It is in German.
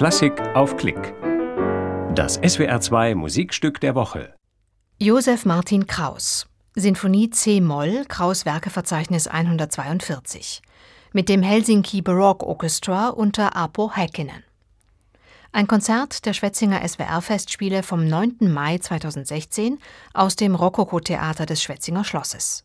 Klassik auf Klick. Das SWR2 Musikstück der Woche. Josef Martin Kraus. Sinfonie C-Moll, Kraus Werkeverzeichnis 142. Mit dem Helsinki Baroque Orchestra unter Apo Häkkinen. Ein Konzert der Schwetzinger SWR-Festspiele vom 9. Mai 2016 aus dem Rokoko-Theater des Schwetzinger Schlosses.